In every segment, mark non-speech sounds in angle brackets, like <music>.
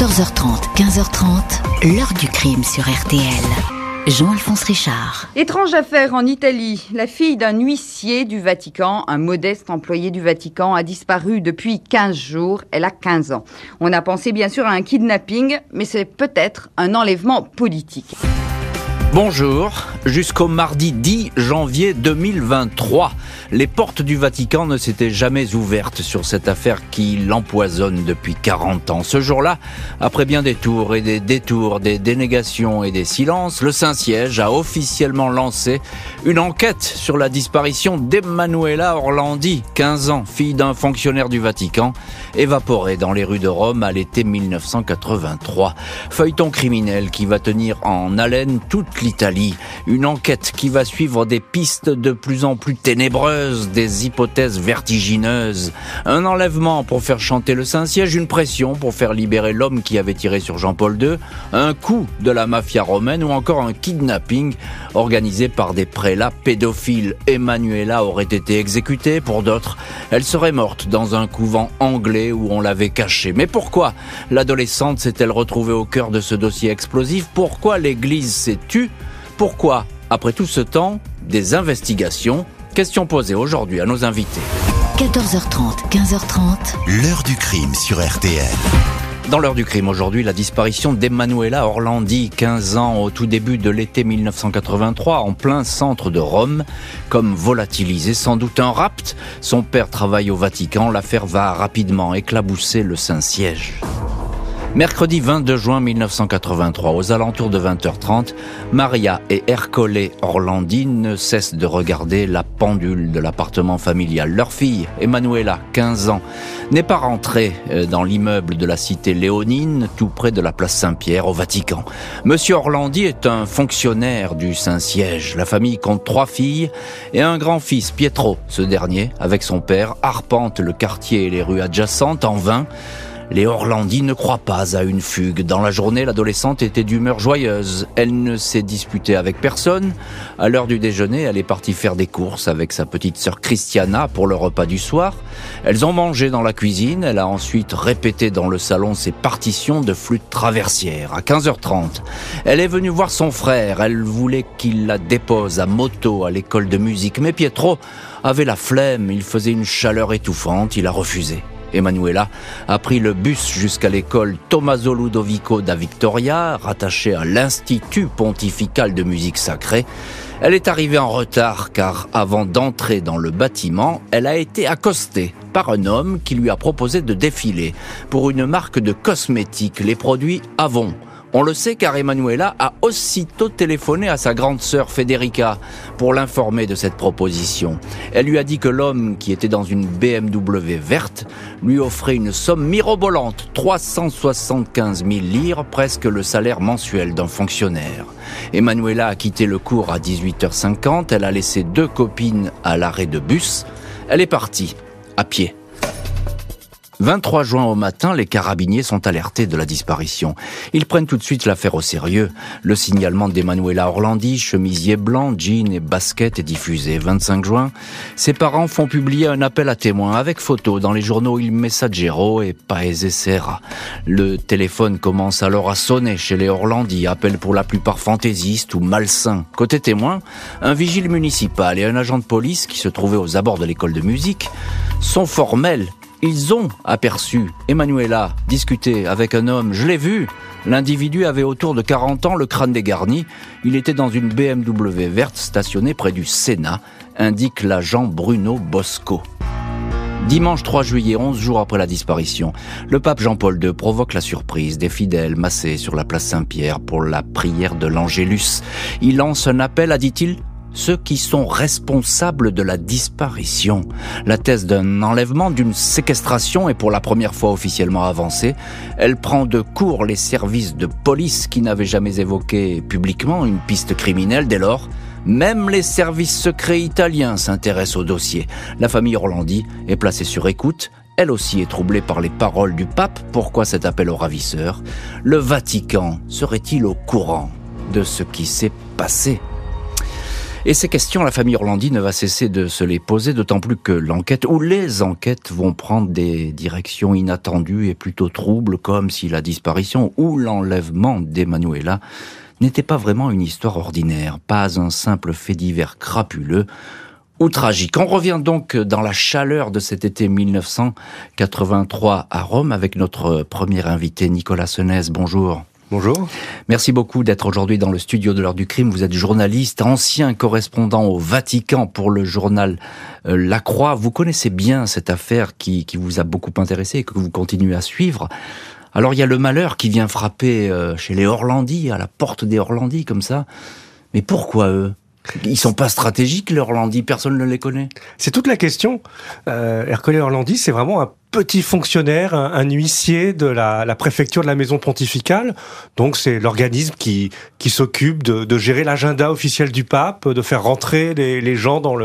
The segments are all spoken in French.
14h30, 15h30, l'heure du crime sur RTL. Jean-Alphonse Richard. Étrange affaire en Italie. La fille d'un huissier du Vatican, un modeste employé du Vatican, a disparu depuis 15 jours. Elle a 15 ans. On a pensé bien sûr à un kidnapping, mais c'est peut-être un enlèvement politique. Bonjour, jusqu'au mardi 10 janvier 2023, les portes du Vatican ne s'étaient jamais ouvertes sur cette affaire qui l'empoisonne depuis 40 ans. Ce jour-là, après bien des tours et des détours, des dénégations et des silences, le Saint-Siège a officiellement lancé une enquête sur la disparition d'Emanuela Orlandi, 15 ans, fille d'un fonctionnaire du Vatican, évaporée dans les rues de Rome à l'été 1983. Feuilleton criminel qui va tenir en haleine toute l'Italie. Une enquête qui va suivre des pistes de plus en plus ténébreuses, des hypothèses vertigineuses. Un enlèvement pour faire chanter le Saint-Siège, une pression pour faire libérer l'homme qui avait tiré sur Jean-Paul II, un coup de la mafia romaine ou encore un kidnapping organisé par des prélats pédophiles. Emmanuela aurait été exécutée, pour d'autres, elle serait morte dans un couvent anglais où on l'avait cachée. Mais pourquoi l'adolescente s'est-elle retrouvée au cœur de ce dossier explosif? Pourquoi l'Église s'est tue pourquoi, après tout ce temps, des investigations Question posée aujourd'hui à nos invités. 14h30, 15h30. L'heure du crime sur RTL. Dans l'heure du crime aujourd'hui, la disparition d'Emanuela Orlandi, 15 ans au tout début de l'été 1983, en plein centre de Rome, comme volatilisé, sans doute un rapt. Son père travaille au Vatican, l'affaire va rapidement éclabousser le Saint-Siège. Mercredi 22 juin 1983, aux alentours de 20h30, Maria et Ercole Orlandi ne cessent de regarder la pendule de l'appartement familial. Leur fille, Emanuela, 15 ans, n'est pas rentrée euh, dans l'immeuble de la cité léonine, tout près de la place Saint-Pierre, au Vatican. Monsieur Orlandi est un fonctionnaire du Saint-Siège. La famille compte trois filles et un grand-fils, Pietro. Ce dernier, avec son père, arpente le quartier et les rues adjacentes en vain les Orlandi ne croient pas à une fugue. Dans la journée, l'adolescente était d'humeur joyeuse. Elle ne s'est disputée avec personne. À l'heure du déjeuner, elle est partie faire des courses avec sa petite sœur Christiana pour le repas du soir. Elles ont mangé dans la cuisine. Elle a ensuite répété dans le salon ses partitions de flûte traversière. À 15h30, elle est venue voir son frère. Elle voulait qu'il la dépose à moto à l'école de musique. Mais Pietro avait la flemme. Il faisait une chaleur étouffante. Il a refusé. Emanuela a pris le bus jusqu'à l'école Tommaso Ludovico da Victoria, rattachée à l'Institut pontifical de musique sacrée. Elle est arrivée en retard car avant d'entrer dans le bâtiment, elle a été accostée par un homme qui lui a proposé de défiler pour une marque de cosmétiques, les produits Avon. On le sait car Emanuela a aussitôt téléphoné à sa grande sœur Federica pour l'informer de cette proposition. Elle lui a dit que l'homme qui était dans une BMW verte lui offrait une somme mirobolante, 375 000 lire, presque le salaire mensuel d'un fonctionnaire. Emanuela a quitté le cours à 18h50, elle a laissé deux copines à l'arrêt de bus, elle est partie, à pied. 23 juin au matin, les carabiniers sont alertés de la disparition. Ils prennent tout de suite l'affaire au sérieux. Le signalement d'Emanuela Orlandi, chemisier blanc, jean et basket est diffusé. 25 juin, ses parents font publier un appel à témoins avec photos dans les journaux Il Messaggero et Paese Serra. Le téléphone commence alors à sonner chez les Orlandi, appel pour la plupart fantaisistes ou malsains. Côté témoins, un vigile municipal et un agent de police qui se trouvaient aux abords de l'école de musique sont formels ils ont aperçu Emanuela discuter avec un homme. Je l'ai vu. L'individu avait autour de 40 ans, le crâne dégarni. Il était dans une BMW verte stationnée près du Sénat, indique l'agent Bruno Bosco. Dimanche 3 juillet, 11 jours après la disparition, le pape Jean-Paul II provoque la surprise des fidèles massés sur la place Saint-Pierre pour la prière de l'Angélus. Il lance un appel à, dit-il, ceux qui sont responsables de la disparition. La thèse d'un enlèvement, d'une séquestration est pour la première fois officiellement avancée. Elle prend de court les services de police qui n'avaient jamais évoqué publiquement une piste criminelle dès lors. Même les services secrets italiens s'intéressent au dossier. La famille Orlandi est placée sur écoute. Elle aussi est troublée par les paroles du pape. Pourquoi cet appel aux ravisseurs Le Vatican serait-il au courant de ce qui s'est passé? Et ces questions, la famille Orlandi ne va cesser de se les poser, d'autant plus que l'enquête ou les enquêtes vont prendre des directions inattendues et plutôt troubles, comme si la disparition ou l'enlèvement d'Emanuela n'était pas vraiment une histoire ordinaire, pas un simple fait divers crapuleux ou tragique. On revient donc dans la chaleur de cet été 1983 à Rome avec notre premier invité Nicolas Senez. Bonjour. Bonjour. Merci beaucoup d'être aujourd'hui dans le studio de l'heure du crime. Vous êtes journaliste, ancien correspondant au Vatican pour le journal euh, La Croix. Vous connaissez bien cette affaire qui, vous a beaucoup intéressé et que vous continuez à suivre. Alors il y a le malheur qui vient frapper euh, chez les Orlandis, à la porte des Orlandis comme ça. Mais pourquoi eux? Ils sont pas stratégiques, les Orlandis, personne ne les connaît. C'est toute la question. Euh, Ercole Orlandi, c'est vraiment un petit fonctionnaire, un, huissier de la, la, préfecture de la maison pontificale. Donc c'est l'organisme qui, qui s'occupe de, de, gérer l'agenda officiel du pape, de faire rentrer les, les gens dans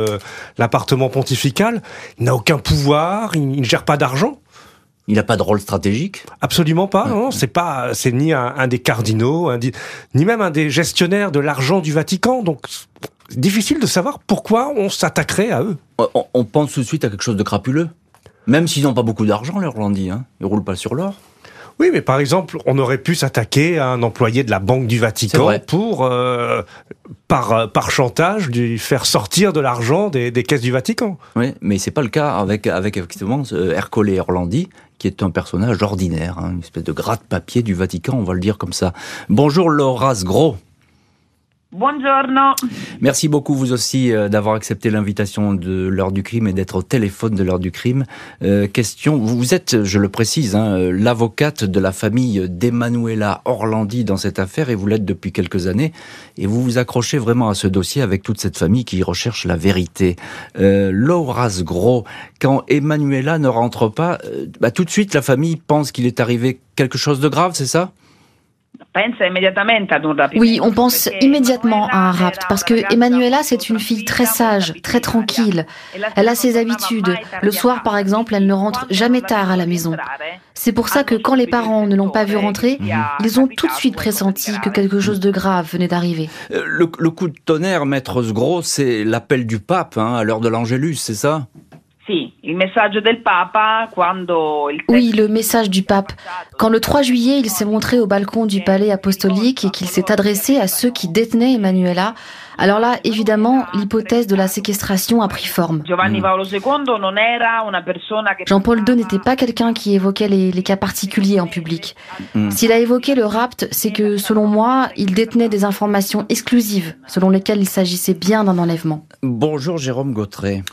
l'appartement pontifical. Il n'a aucun pouvoir, il, il ne gère pas d'argent. Il n'a pas de rôle stratégique? Absolument pas. Non, c'est pas, c'est ni un, des cardinaux, ni même un des gestionnaires de l'argent du Vatican. Donc, difficile de savoir pourquoi on s'attaquerait à eux. On, pense tout de suite à quelque chose de crapuleux. Même s'ils n'ont pas beaucoup d'argent, les Orlandis, hein. Ils roulent pas sur l'or. Oui, mais par exemple, on aurait pu s'attaquer à un employé de la Banque du Vatican pour, euh, par, euh, par chantage, lui faire sortir de l'argent des, des, caisses du Vatican. Oui, mais c'est pas le cas avec, avec effectivement Ercole Orlandi, qui est un personnage ordinaire, hein, une espèce de gratte-papier du Vatican, on va le dire comme ça. Bonjour Laura Gros. Buongiorno. Merci beaucoup vous aussi euh, d'avoir accepté l'invitation de l'heure du crime et d'être au téléphone de l'heure du crime. Euh, question, vous êtes, je le précise, hein, euh, l'avocate de la famille d'Emanuela Orlandi dans cette affaire et vous l'êtes depuis quelques années et vous vous accrochez vraiment à ce dossier avec toute cette famille qui recherche la vérité. Euh, Laura Gros, quand Emanuela ne rentre pas, bah, tout de suite la famille pense qu'il est arrivé quelque chose de grave, c'est ça? Oui, on pense immédiatement à un rapt parce que Emanuela, c'est une fille très sage, très tranquille. Elle a ses habitudes. Le soir, par exemple, elle ne rentre jamais tard à la maison. C'est pour ça que quand les parents ne l'ont pas vue rentrer, ils ont tout de suite pressenti que quelque chose de grave venait d'arriver. Euh, le, coup de tonnerre, maître Sgros, c'est l'appel du pape hein, à l'heure de l'Angélus, c'est ça? Oui, le message du pape. Quand le 3 juillet, il s'est montré au balcon du palais apostolique et qu'il s'est adressé à ceux qui détenaient Emmanuela, alors là, évidemment, l'hypothèse de la séquestration a pris forme. Jean-Paul II n'était pas quelqu'un qui évoquait les, cas particuliers en public. Mm. S'il a évoqué le rapt, c'est que, selon moi, il détenait des informations exclusives, selon lesquelles il s'agissait bien d'un enlèvement. Bonjour Jérôme Gautret.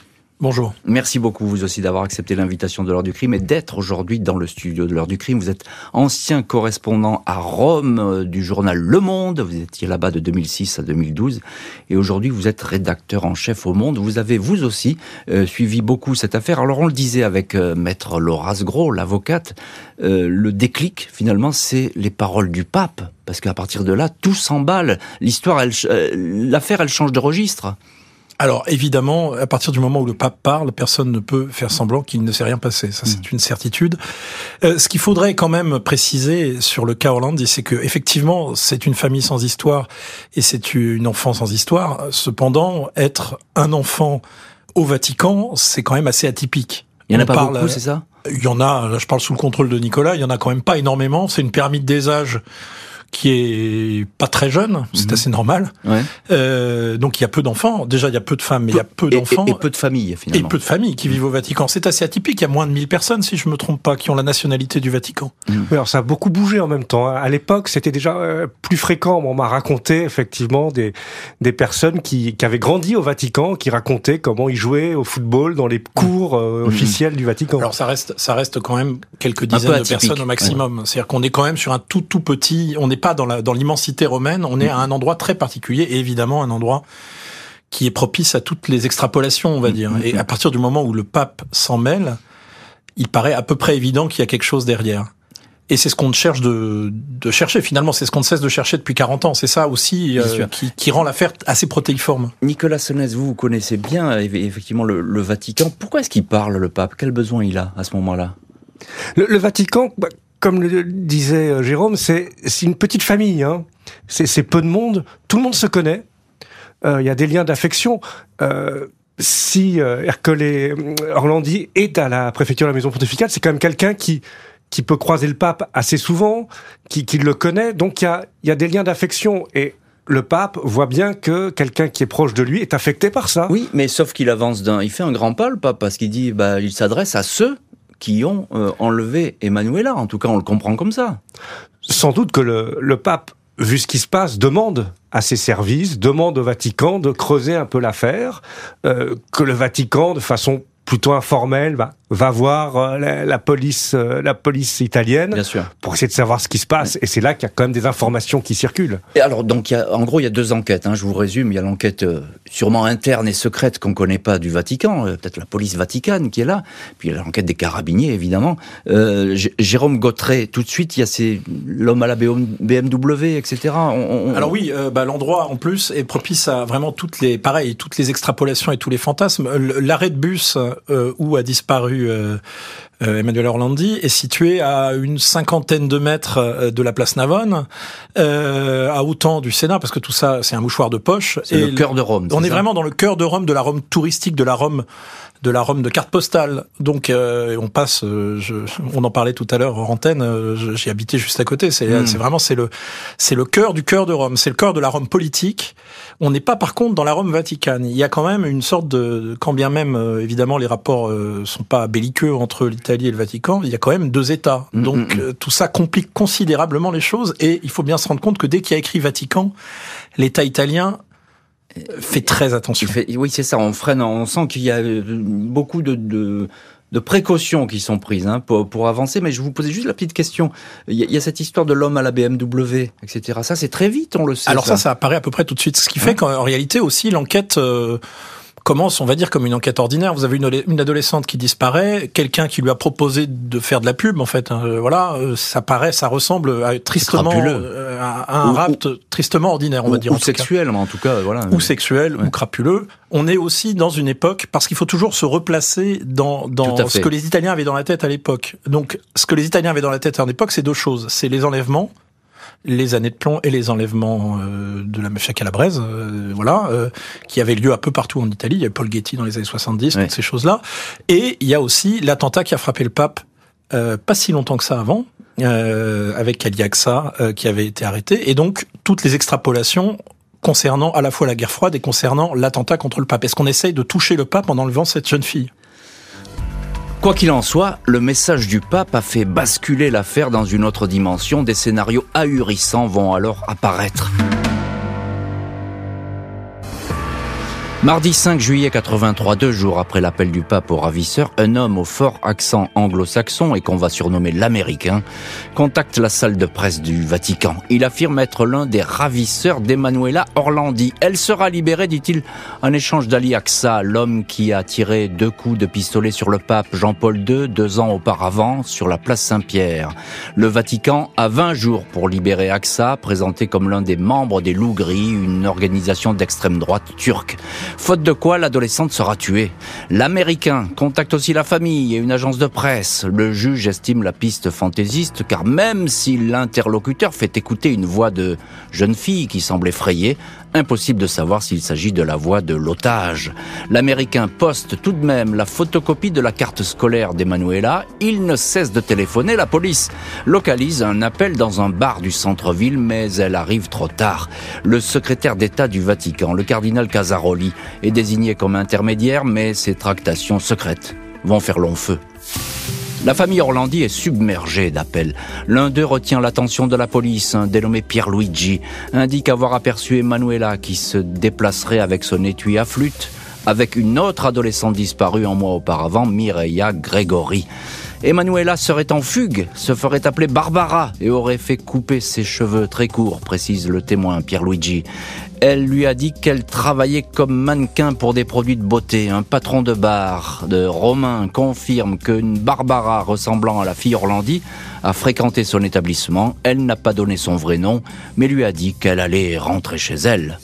Bonjour. Merci beaucoup vous aussi d'avoir accepté l'invitation de l'heure du crime et d'être aujourd'hui dans le studio de l'heure du crime. Vous êtes ancien correspondant à Rome euh, du journal Le Monde. Vous étiez là-bas de 2006 à 2012 et aujourd'hui vous êtes rédacteur en chef au Monde. Vous avez vous aussi euh, suivi beaucoup cette affaire. Alors on le disait avec euh, maître Laura Gros, l'avocate, le déclic finalement c'est les paroles du pape parce qu'à partir de là tout s'emballe. L'histoire, l'affaire, elle change de registre. Alors évidemment, à partir du moment où le pape parle, personne ne peut faire semblant qu'il ne s'est rien passé. Ça, c'est mm. une certitude. Euh, ce qu'il faudrait quand même préciser sur le cas Orlandi, c'est que effectivement, c'est une famille sans histoire et c'est une enfant sans histoire. Cependant, être un enfant au Vatican, c'est quand même assez atypique. Il y en a pas beaucoup, c'est ça? Il y en a. Là, je parle sous le contrôle de Nicolas. Il y en a quand même pas énormément. C'est une pyramide des âges qui est pas très jeune, c'est mhm. assez normal. Ouais. Euh, donc il y a peu d'enfants. Déjà il y a peu de femmes, mais il y a peu d'enfants. Et, peu de familles finalement. Et peu de familles qui vivent au Vatican. C'est assez atypique. Il y a moins de 1000 personnes, si je me trompe pas, qui ont la nationalité du Vatican. Mhm. alors ça a beaucoup bougé en même temps. Hein. À l'époque, c'était déjà euh, plus fréquent. On m'a raconté effectivement des des personnes qui, qui avaient grandi au Vatican, qui racontaient comment ils jouaient au football dans les cours euh, mhm. officiels du Vatican. Alors ça reste ça reste quand même quelques dizaines de personnes au maximum. C'est-à-dire qu'on est quand même sur un tout tout petit. On n'est pas dans la dans l'immense cité romaine, on est à un endroit très particulier et évidemment un endroit qui est propice à toutes les extrapolations, on va dire. Mm, et à partir du moment où le pape s'en mêle, il paraît à peu près évident qu'il y a quelque chose derrière. Et c'est ce qu'on cherche de, chercher. Finalement, c'est ce qu'on ne cesse de chercher depuis 40 ans. C'est ça aussi euh, qui, rend l'affaire assez protéiforme. Nicolas Sonès, vous, vous connaissez bien effectivement le, Vatican. Pourquoi est-ce qu'il parle, le pape? Quel besoin il a à ce moment-là? Le, Vatican, bah, comme le disait euh, Jérôme, c'est une petite famille. Hein. C'est peu de monde. Tout le monde se connaît. il y a des liens d'affection. si Hercule Orlandi est à la préfecture de la maison pontificale, c'est quand même quelqu'un qui qui peut croiser le pape assez souvent, qui, qui le connaît, donc il y a, y a des liens d'affection. Et le pape voit bien que quelqu'un qui est proche de lui est affecté par ça. Oui, mais sauf qu'il avance d'un, il fait un grand pas le pape parce qu'il dit, bah, il s'adresse à ceux qui ont euh, enlevé Emmanuela. En tout cas, on le comprend comme ça. Sans doute que le, pape, vu ce qui se passe, demande à ses services, demande au Vatican de creuser un peu l'affaire, euh, que le Vatican, de façon plutôt informelle, va va voir euh, la, police, euh, la police italienne, Bien sûr. pour essayer de savoir ce qui se passe. Et c'est là qu'il y a quand même des informations qui circulent. Et alors, donc, il y a, en gros, il y a deux enquêtes. Hein, je vous résume. Il y a l'enquête euh, sûrement interne et secrète qu'on connaît pas du Vatican, peut-être la police vaticane qui est là. Puis il y a l'enquête des carabiniers, évidemment. Jérôme Gautret, tout de suite, il y a ces l'homme à la BMW, etc. Alors oui, bah, l'endroit en plus est propice à vraiment toutes les, pareil, toutes les extrapolations et tous les fantasmes. L'arrêt de bus où a disparu euh, euh, Emmanuel Orlandi est situé à une cinquantaine de mètres euh, de la place Navone, à autant du Sénat, parce que tout ça, c'est un mouchoir de poche. C'est le cœur de Rome. On est, vraiment dans le cœur de Rome, de la Rome touristique, de la Rome de la Rome de carte postale. Donc on passe, on en parlait tout à l'heure en antenne. J'ai habité juste à côté. C'est hmm. vraiment c'est le c'est le cœur du cœur de Rome. C'est le cœur de la Rome politique. On n'est pas par contre dans la Rome vaticane. Il y a quand même une sorte de, quand bien même euh, évidemment les rapports euh, sont pas belliqueux entre l'Italie et le Vatican, il y a quand même deux États. Mm, Donc mm, mm. Euh, tout ça complique considérablement les choses et il faut bien se rendre compte que dès qu'il y a écrit Vatican, l'État italien fait très attention. oui, c'est ça. On freine. On sent qu'il y a beaucoup de, de de précautions qui sont prises hein, pour, pour, avancer. Mais je vous posais juste la petite question. Il y a, cette histoire de l'homme à la BMW, etc. Ça, c'est très vite, on le sait. Alors ça, ça, apparaît à peu près tout de suite. Ce qui fait qu'en réalité aussi, l'enquête... Euh, commence, on va dire, comme une enquête ordinaire. Vous avez une, adolescente qui disparaît, quelqu'un qui lui a proposé de faire de la pub, en fait. Hein. voilà, euh, ça paraît, ça ressemble à, tristement euh, à, un rapt tristement ordinaire, on va dire. Ou sexuel, en tout cas, voilà. Ou sexuel, ou crapuleux. On est aussi dans une époque, parce qu'il faut toujours se replacer dans, dans ce que les Italiens avaient dans la tête à l'époque. Donc, ce que les Italiens avaient dans la tête à l'époque, c'est deux choses. C'est les enlèvements, les années de plomb et les enlèvements euh, de la mafia calabraise, euh, voilà, euh, qui avaient lieu un peu partout en Italie. Il y avait Paul Getty dans les années 70, toutes ces choses-là. Et il y a aussi l'attentat qui a frappé le pape pas si longtemps que ça avant, avec Kaliaksa qui avait été arrêté. Et donc, toutes les extrapolations concernant à la fois la guerre froide et concernant l'attentat contre le pape. Est-ce qu'on essaye de toucher le pape en enlevant cette jeune fille? Quoi qu'il en soit, le message du pape a fait basculer l'affaire dans une autre dimension. Des scénarios ahurissants vont alors apparaître. Mardi 5 juillet 83, deux jours après l'appel du pape au ravisseur, un homme au fort accent anglo-saxon et qu'on va surnommer l'américain contacte la salle de presse du Vatican. Il affirme être l'un des ravisseurs d'Emanuela Orlandi. Elle sera libérée, dit-il, en échange d'Ali Aksa, l'homme qui a tiré deux coups de pistolet sur le pape Jean-Paul II deux ans auparavant sur la place Saint-Pierre. Le Vatican a 20 jours pour libérer Aksa, présenté comme l'un des membres des Loups Gris, une organisation d'extrême droite turque faute de quoi l'adolescente sera tuée. L'Américain contacte aussi la famille et une agence de presse. Le juge estime la piste fantaisiste car même si l'interlocuteur fait écouter une voix de jeune fille qui semble effrayée, Impossible de savoir s'il s'agit de la voix de l'otage. L'Américain poste tout de même la photocopie de la carte scolaire d'Emanuela. Il ne cesse de téléphoner. La police localise un appel dans un bar du centre-ville, mais elle arrive trop tard. Le secrétaire d'État du Vatican, le cardinal Casaroli, est désigné comme intermédiaire, mais ses tractations secrètes vont faire long feu. La famille Orlandi est submergée d'appels. L'un d'eux retient l'attention de la police. Un dénommé Pierluigi indique avoir aperçu Emanuela qui se déplacerait avec son étui à flûte avec une autre adolescente disparue un mois auparavant, Mireia Gregory. Emanuela serait en fugue, se ferait appeler Barbara et aurait fait couper ses cheveux très courts, précise le témoin Pierluigi. Elle lui a dit qu'elle travaillait comme mannequin pour des produits de beauté. Un patron de bar de Romain confirme qu'une Barbara ressemblant à la fille Orlandi a fréquenté son établissement. Elle n'a pas donné son vrai nom, mais lui a dit qu'elle allait rentrer chez elle.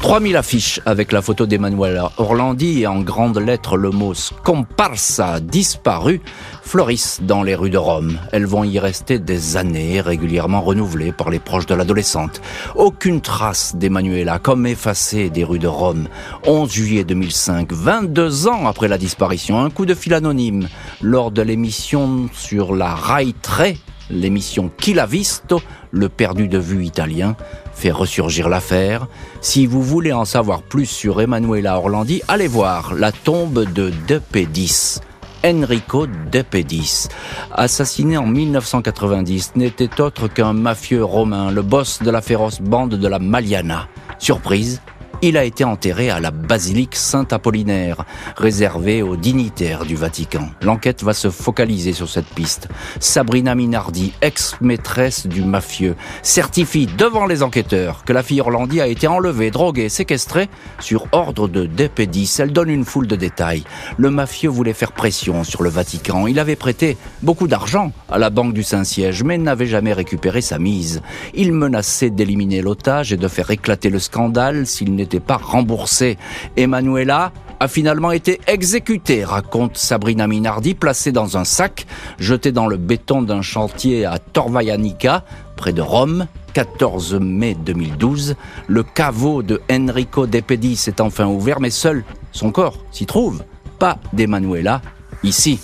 3000 affiches avec la photo d'Emmanuel Orlandi et en grandes lettres le mot scomparsa disparu fleurissent dans les rues de Rome. Elles vont y rester des années, régulièrement renouvelées par les proches de l'adolescente. Aucune trace d'Emmanuela, comme effacée des rues de Rome. 11 juillet 2005, 22 ans après la disparition, un coup de fil anonyme lors de l'émission sur la Rai 3, l'émission Qui l'a visto, le perdu de vue italien fait ressurgir l'affaire. Si vous voulez en savoir plus sur Emanuela Orlandi, allez voir La tombe de De Pedis. Enrico De Pedis, assassiné en 1990, n'était autre qu'un mafieux romain, le boss de la féroce bande de la Maliana. Surprise, il a été enterré à la basilique Saint-Apollinaire, réservée aux dignitaires du Vatican. L'enquête va se focaliser sur cette piste. Sabrina Minardi, ex-maîtresse du mafieux, certifie devant les enquêteurs que la fille Orlandi a été enlevée, droguée, séquestrée sur ordre de Depedis. Elle donne une foule de détails. Le mafieux voulait faire pression sur le Vatican. Il avait prêté beaucoup d'argent à la Banque du Saint-Siège, mais n'avait jamais récupéré sa mise. Il menaçait d'éliminer l'otage et de faire éclater le scandale s'il n'était n'était pas remboursé. Emanuela a finalement été exécutée, raconte Sabrina Minardi, placée dans un sac, jeté dans le béton d'un chantier à Torvaianica, près de Rome, 14 mai 2012. Le caveau de Enrico De Pedis est enfin ouvert, mais seul son corps s'y trouve. Pas d'Emanuela, ici.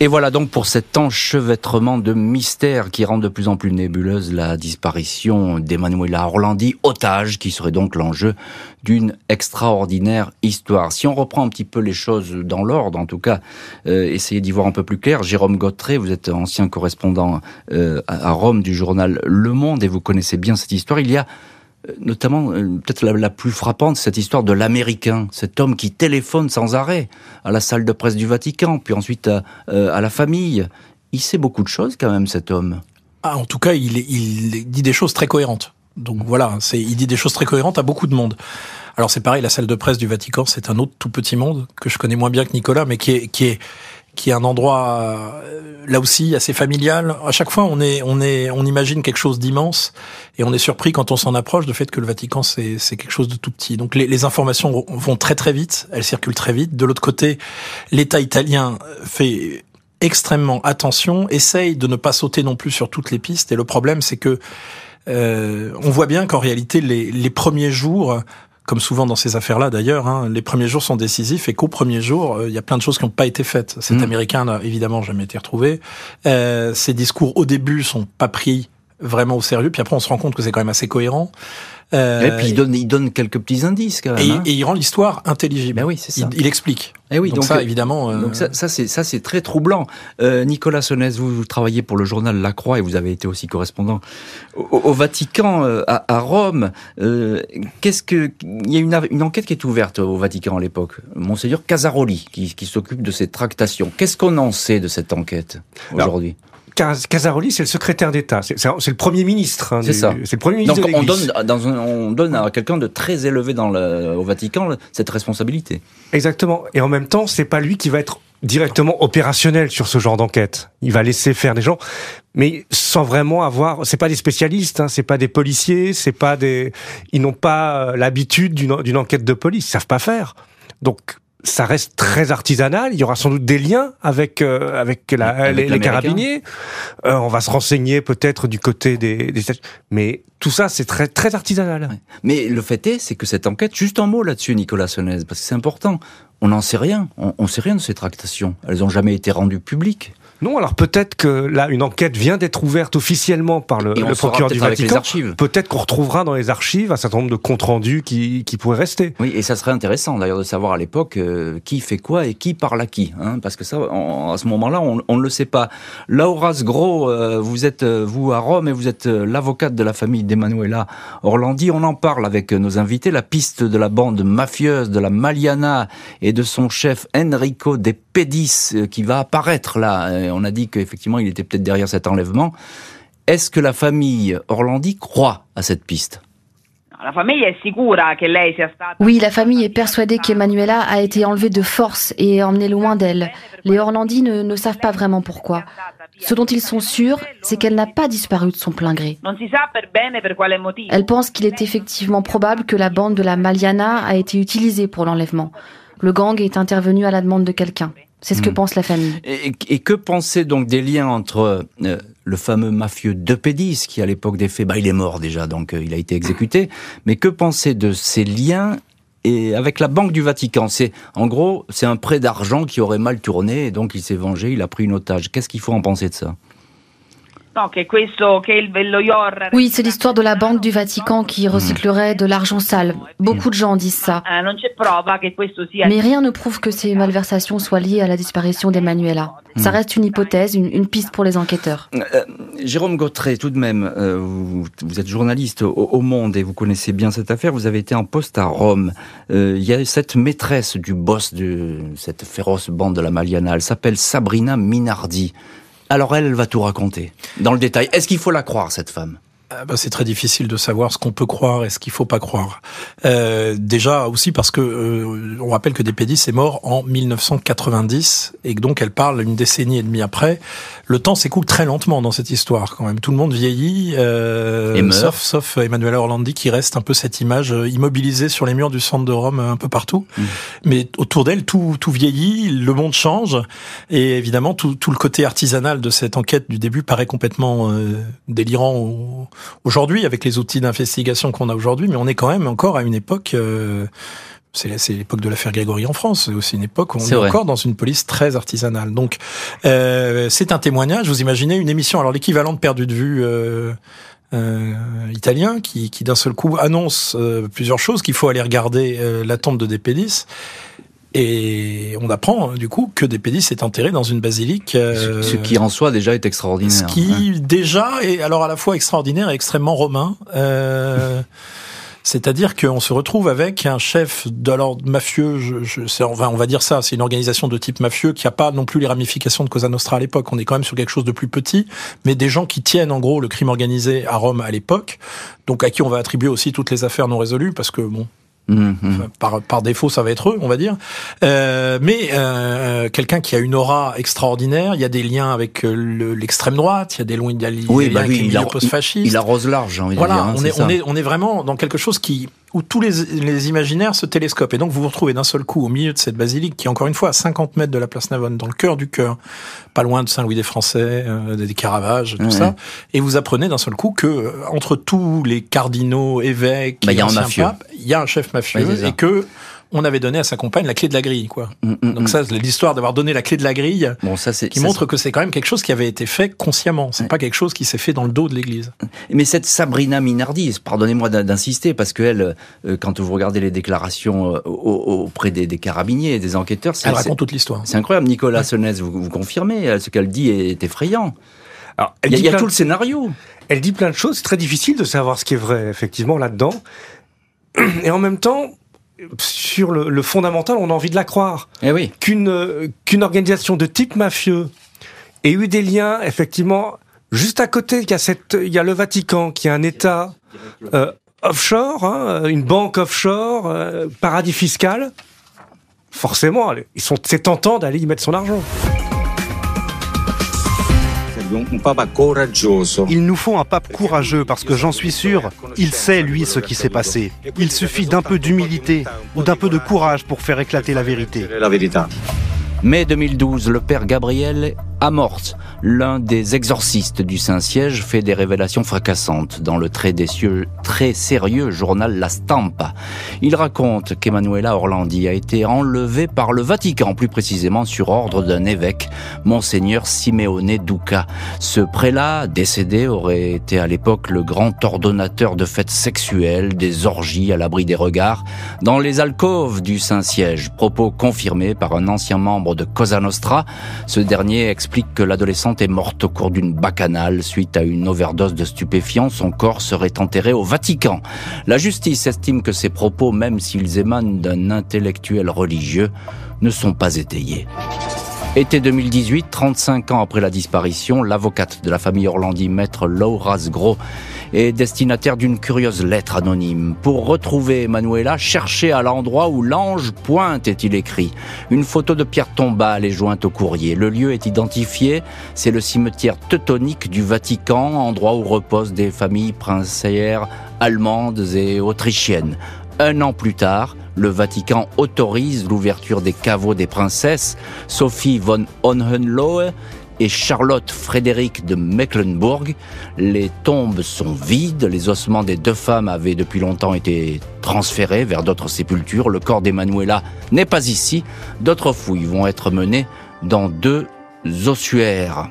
Et voilà donc pour cet enchevêtrement de mystères qui rend de plus en plus nébuleuse la disparition d'Emanuela Orlandi, otage, qui serait donc l'enjeu d'une extraordinaire histoire. Si on reprend un petit peu les choses dans l'ordre, en tout cas, euh, essayez d'y voir un peu plus clair. Jérôme Gautré, vous êtes ancien correspondant euh, à Rome du journal Le Monde et vous connaissez bien cette histoire. Il y a notamment euh, peut-être la, plus frappante, cette histoire de l'Américain, cet homme qui téléphone sans arrêt à la salle de presse du Vatican, puis ensuite à, euh, la famille. Il sait beaucoup de choses quand même, cet homme. Ah, en tout cas, il, dit des choses très cohérentes. Donc voilà, c'est, il dit des choses très cohérentes à beaucoup de monde. Alors c'est pareil, la salle de presse du Vatican, c'est un autre tout petit monde que je connais moins bien que Nicolas, mais qui est, qui est un endroit euh, là aussi assez familial. À chaque fois, on est, on est, on imagine quelque chose d'immense et on est surpris quand on s'en approche de fait que le Vatican c'est, c'est quelque chose de tout petit. Donc les, les, informations vont très très vite, elles circulent très vite. De l'autre côté, l'État italien fait extrêmement attention, essaye de ne pas sauter non plus sur toutes les pistes. Et le problème, c'est que euh, on voit bien qu'en réalité, les, les premiers jours comme souvent dans ces affaires-là d'ailleurs, hein, les premiers jours sont décisifs et qu'au premier jour, euh, il y a plein de choses qui n'ont pas été faites. Cet mm. Américain n'a évidemment jamais été retrouvé. Euh, ses discours au début sont pas pris vraiment au sérieux, puis après on se rend compte que c'est quand même assez cohérent. Euh, et puis il donne, il donne quelques petits indices quand même. Et, hein. et il rend l'histoire intelligible. Ben oui, c'est ça. Il, il explique. Et eh oui, donc, ça évidemment. Euh... Donc ça, ça c'est ça c'est très troublant. Euh, Nicolas Sonès, vous, vous, travaillez pour le journal La Croix et vous avez été aussi correspondant au, au Vatican, euh, à, à, Rome. Euh, qu'est-ce que il y a une, une enquête qui est ouverte au Vatican à l'époque. Monseigneur Casaroli qui, qui s'occupe de ces tractations. Qu'est-ce qu'on en sait de cette enquête aujourd'hui? Casaroli, c'est le secrétaire d'État, c'est le premier ministre. Hein, c'est ça. C'est le premier ministre. Donc on donne, dans on donne à quelqu'un de très élevé dans le, au Vatican cette responsabilité. Exactement. Et en même temps, c'est pas lui qui va être directement opérationnel sur ce genre d'enquête. Il va laisser faire des gens, mais sans vraiment avoir. C'est pas des spécialistes, hein, c'est pas des policiers, c'est pas des. Ils n'ont pas l'habitude d'une enquête de police, ils savent pas faire. Donc ça reste très artisanal. Il y aura sans doute des liens avec euh, avec, la, les, carabiniers. Euh, on va se renseigner peut-être du côté des, des, mais tout ça c'est très très artisanal. Mais le fait est, c'est que cette enquête, juste un mot là-dessus, Nicolas Sonez, parce que c'est important. On n'en sait rien. On, on sait rien de ces tractations. Elles n'ont jamais été rendues publiques. Non, alors peut-être que là, une enquête vient d'être ouverte officiellement par le, le procureur du Vatican. Peut-être qu'on retrouvera dans les archives un certain nombre de comptes rendus qui, qui pourraient rester. Oui, et ça serait intéressant d'ailleurs de savoir à l'époque euh, qui fait quoi et qui parle à qui, hein, parce que ça, à ce moment-là, on, on, ne le sait pas. Laura Gros, euh, vous êtes euh, vous à Rome et vous êtes l'avocate de la famille d'Emanuela Orlandi. On en parle avec nos invités. La piste de la bande mafieuse de la Maliana et de son chef Enrico De Pedis qui va apparaître là on a dit qu'effectivement, il était peut-être derrière cet enlèvement. Est-ce que la famille Orlandi croit à cette piste? Oui, la famille est persuadée qu'Emanuela a été enlevée de force et emmenée loin d'elle. Les Orlandi ne, ne savent pas vraiment pourquoi. Ce dont ils sont sûrs, c'est qu'elle n'a pas disparu de son plein gré. Elle pense qu'il est effectivement probable que la bande de la Maliana a été utilisée pour l'enlèvement. Le gang est intervenu à la demande de quelqu'un. C'est ce que hmm. pense la famille. Et, que penser donc des liens entre euh, le fameux mafieux de Pédis, qui à l'époque des faits, bah, il est mort déjà, donc euh, il a été exécuté, mais que penser de ces liens et avec la Banque du Vatican? C'est en gros, c'est un prêt d'argent qui aurait mal tourné, et donc il s'est vengé, il a pris une otage. Qu'est-ce qu'il faut en penser de ça? Oui, c'est l'histoire de la Banque du Vatican qui recyclerait de l'argent sale. Beaucoup de gens disent ça. Eh, Mais rien ne prouve que ces malversations soient liées à la disparition d'Emmanuela. Ça hmm. reste une hypothèse, une, piste pour les enquêteurs. Euh, euh, Jérôme Gautret, tout de même, euh, vous, êtes journaliste au, Monde et vous connaissez bien cette affaire. Vous avez été en poste à Rome. Il y a cette maîtresse du boss de cette féroce bande de la Maliana. Elle s'appelle Sabrina Minardi. Alors elle, elle va tout raconter, dans le détail. Est-ce qu'il faut la croire, cette femme? Ah bah, c'est très difficile de savoir ce qu'on peut croire et ce qu'il faut pas croire. Euh, déjà aussi parce que euh, on rappelle que Despédis est mort en 1990 et que donc elle parle une décennie et demie après. Le temps s'écoule très lentement dans cette histoire quand même. Tout le monde vieillit, euh, sauf sauf Emmanuel Orlandi qui reste un peu cette image euh, immobilisée sur les murs du centre de Rome un peu partout. Mm. Mais autour d'elle tout tout vieillit, le monde change et évidemment tout tout le côté artisanal de cette enquête du début paraît complètement délirant aujourd'hui avec les outils d'investigation qu'on a aujourd'hui, mais on est quand même encore à une époque. Euh, c'est l'époque de l'affaire Grégory en France. C'est aussi une époque où on est, encore dans une police très artisanale. Donc, euh, c'est un témoignage. Vous imaginez une émission, alors l'équivalent de perdu de vue euh, euh, italien, qui, qui d'un seul coup annonce euh, plusieurs choses, qu'il faut aller regarder euh, la tombe de Dépédis. Et on apprend du coup que Dépédis est enterré dans une basilique. Euh, ce qui en soi déjà est extraordinaire. Ce qui déjà est alors à la fois extraordinaire et extrêmement romain. Euh, <laughs> C'est-à-dire qu'on se retrouve avec un chef de l'ordre mafieux, je, je, on, va, on va dire ça, c'est une organisation de type mafieux qui a pas non plus les ramifications de Cosa Nostra à l'époque. On est quand même sur quelque chose de plus petit, mais des gens qui tiennent en gros le crime organisé à Rome à l'époque, donc à qui on va attribuer aussi toutes les affaires non résolues, parce que bon, Mhm. par, par, défaut, ça va être eux, on va dire. Euh, mais euh, quelqu'un qui a une aura extraordinaire, il y a des liens avec euh, l'extrême droite, il y a des, liens, il y a des oui, bah avec il, post-fascistes. Il arrose large, envie voilà, de dire. Hein, on, est, on, est, on est vraiment dans quelque chose qui où tous les, les, imaginaires se télescopent. Et donc vous vous retrouvez d'un seul coup au milieu de cette basilique qui est encore une fois à 50 mètres de la place Navone, dans le cœur du cœur, pas loin de Saint-Louis des Français, euh, des Caravages, tout ça. Et vous apprenez d'un seul coup que euh, entre tous les cardinaux, évêques, bah, il y a un mafieux. il y a un chef mafieux et que on avait donné à sa compagne la clé de la grille, quoi. Mm, mm, Donc mm. ça, l'histoire d'avoir donné la clé de la grille, bon, ça, qui montre que c'est quand même quelque chose qui avait été fait consciemment. C'est pas quelque chose qui s'est fait dans le dos de l'Église. Mais cette Sabrina Minardi, pardonnez-moi d'insister, parce que elle, euh, quand vous regardez les déclarations euh, auprès des, carabiniers et des enquêteurs, elle raconte toute l'histoire. C'est incroyable. Nicolas ouais. vous, vous confirmez, euh, ce qu'elle dit est effrayant. Alors, il y a, tout le scénario. Elle dit plein de choses. C'est très difficile de savoir ce qui est vrai, effectivement, là-dedans. <clears throat> Et en même temps, sur le, fondamental, on a envie de la croire. Eh oui. Qu'une qu'une organisation de type mafieux ait eu des liens, effectivement, juste à côté, il y a cette, il y a le Vatican, qui est un État euh, offshore, hein, une banque offshore, euh, paradis fiscal. Forcément, ils sont, c'est tentant d'aller y mettre son argent. Il nous faut un pape courageux parce que j'en suis sûr, il sait lui ce qui s'est passé. Il suffit d'un peu d'humilité ou d'un peu de courage pour faire éclater la vérité. Mai 2012, le père Gabriel Amorth, l'un des exorcistes du Saint-Siège, fait des révélations fracassantes dans le très, très sérieux journal La Stampa. Il raconte qu'Emanuela Orlandi a été enlevée par le Vatican, plus précisément sur ordre d'un évêque, Monseigneur Simeone Duca. Ce prélat, décédé, aurait été à l'époque le grand ordonnateur de fêtes sexuelles, des orgies à l'abri des regards, dans les alcôves du Saint-Siège, propos confirmés par un ancien membre de Cosa Nostra. Ce dernier explique que l'adolescente est morte au cours d'une bacchanale suite à une overdose de stupéfiants. Son corps serait enterré au Vatican. La justice estime que ces propos, même s'ils émanent d'un intellectuel religieux, ne sont pas étayés. Été 2018, 35 ans après la disparition, l'avocate de la famille Orlandi, maître Laura Gros, est destinataire d'une curieuse lettre anonyme. Pour retrouver Emanuela, cherchez à l'endroit où l'ange pointe, est-il écrit. Une photo de pierre tombale est jointe au courrier. Le lieu est identifié, c'est le cimetière teutonique du Vatican, endroit où reposent des familles princières allemandes et autrichiennes. Un an plus tard, le Vatican autorise l'ouverture des caveaux des princesses. Sophie von Hohenlohe et Charlotte Frédéric de Mecklenburg. Les tombes sont vides, les ossements des deux femmes avaient depuis longtemps été transférés vers d'autres sépultures. Le corps d'Emmanuela n'est pas ici. D'autres fouilles vont être menées dans deux ossuaires.